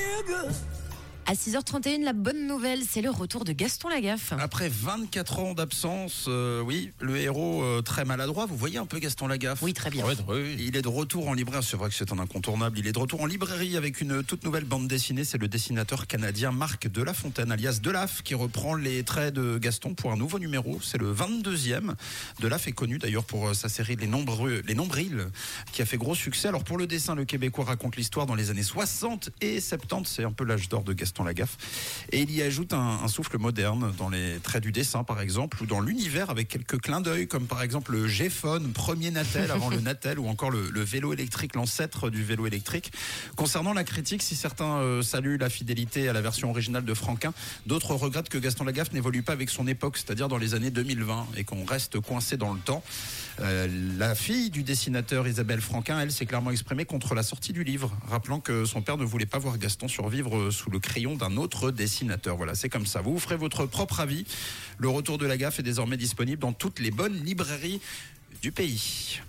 feel good. À 6h31, la bonne nouvelle, c'est le retour de Gaston Lagaffe. Après 24 ans d'absence, euh, oui, le héros euh, très maladroit. Vous voyez un peu Gaston Lagaffe Oui, très bien. Ouais, oui, Il est de retour en librairie. C'est vrai que c'est un incontournable. Il est de retour en librairie avec une toute nouvelle bande dessinée. C'est le dessinateur canadien Marc Delafontaine, alias Delaf, qui reprend les traits de Gaston pour un nouveau numéro. C'est le 22e. Delaf est connu d'ailleurs pour euh, sa série Les Nombreux, Les Nombrils, qui a fait gros succès. Alors pour le dessin, le Québécois raconte l'histoire dans les années 60 et 70. C'est un peu l'âge d'or de Gaston Lagaffe. Et il y ajoute un, souffle moderne dans les traits du dessin, par exemple, ou dans l'univers avec quelques clins d'œil, comme par exemple le G-Phone, premier Natel avant le Natel, ou encore le, le vélo électrique, l'ancêtre du vélo électrique. Concernant la critique, si certains euh, saluent la fidélité à la version originale de Franquin, d'autres regrettent que Gaston Lagaffe n'évolue pas avec son époque, c'est-à-dire dans les années 2020, et qu'on reste coincé dans le temps. Euh, la fille du dessinateur Isabelle Franquin, elle s'est clairement exprimée contre la sortie du livre, rappelant que son père ne voulait pas voir Gaston survivre sous le crayon d'un autre dessinateur. Voilà, c'est comme ça. Vous, vous ferez votre propre avis. Le retour de la gaffe est désormais disponible dans toutes les bonnes librairies du pays.